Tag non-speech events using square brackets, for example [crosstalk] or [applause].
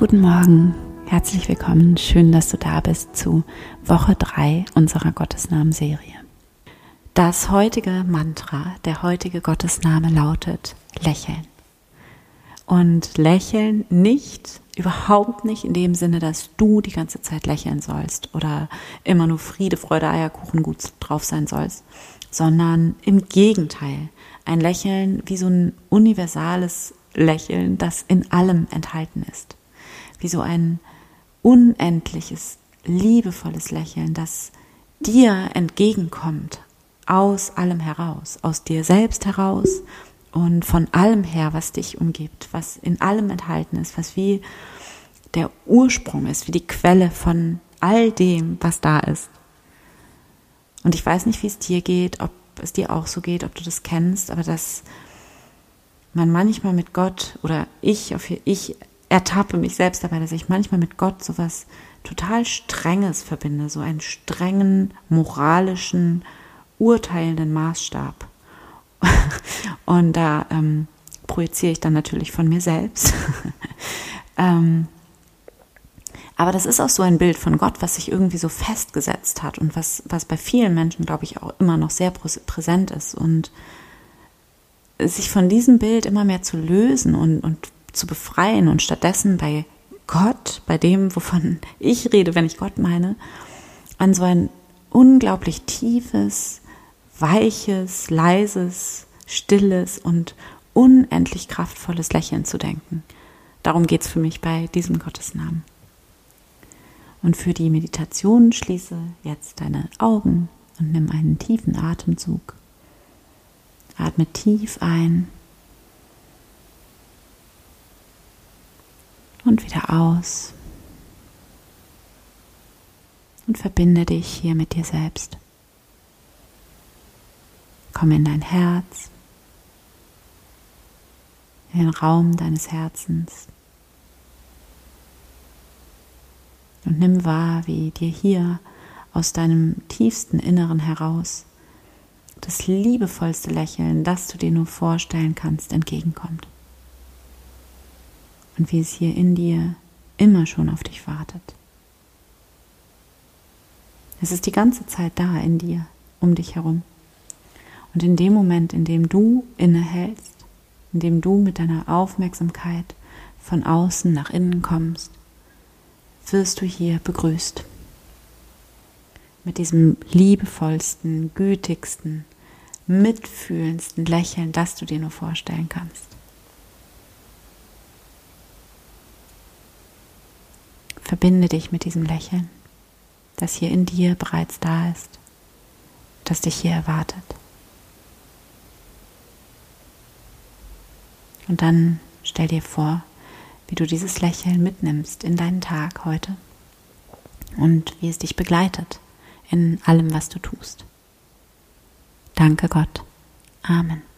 Guten Morgen, herzlich willkommen. Schön, dass du da bist zu Woche 3 unserer Gottesnamen-Serie. Das heutige Mantra, der heutige Gottesname lautet Lächeln. Und lächeln nicht, überhaupt nicht in dem Sinne, dass du die ganze Zeit lächeln sollst oder immer nur Friede, Freude, Eierkuchen gut drauf sein sollst, sondern im Gegenteil. Ein Lächeln wie so ein universales Lächeln, das in allem enthalten ist wie so ein unendliches, liebevolles Lächeln, das dir entgegenkommt, aus allem heraus, aus dir selbst heraus und von allem her, was dich umgibt, was in allem enthalten ist, was wie der Ursprung ist, wie die Quelle von all dem, was da ist. Und ich weiß nicht, wie es dir geht, ob es dir auch so geht, ob du das kennst, aber dass man manchmal mit Gott oder ich, auf ich ertappe mich selbst dabei, dass ich manchmal mit Gott sowas total Strenges verbinde, so einen strengen, moralischen, urteilenden Maßstab. [laughs] Und da ähm, projiziere ich dann natürlich von mir selbst. [laughs] ähm, aber das ist auch so ein Bild von Gott, was sich irgendwie so festgesetzt hat und was, was bei vielen Menschen, glaube ich, auch immer noch sehr präsent ist. Und sich von diesem Bild immer mehr zu lösen und, und zu befreien und stattdessen bei Gott, bei dem, wovon ich rede, wenn ich Gott meine, an so ein unglaublich tiefes, weiches, leises, stilles und unendlich kraftvolles Lächeln zu denken. Darum geht es für mich bei diesem Gottesnamen. Und für die Meditation schließe jetzt deine Augen und nimm einen tiefen Atemzug. Atme tief ein und wieder aus. Und verbinde dich hier mit dir selbst. Komm in dein Herz, in den Raum deines Herzens. Und nimm wahr, wie dir hier aus deinem tiefsten Inneren heraus das liebevollste Lächeln, das du dir nur vorstellen kannst, entgegenkommt und wie es hier in dir immer schon auf dich wartet. Es ist die ganze Zeit da in dir, um dich herum. Und in dem Moment, in dem du innehältst, in dem du mit deiner Aufmerksamkeit von außen nach innen kommst, wirst du hier begrüßt. Mit diesem liebevollsten, gütigsten, mitfühlendsten Lächeln, das du dir nur vorstellen kannst. Verbinde dich mit diesem Lächeln, das hier in dir bereits da ist, das dich hier erwartet. Und dann stell dir vor, wie du dieses Lächeln mitnimmst in deinen Tag heute und wie es dich begleitet in allem, was du tust. Danke Gott. Amen.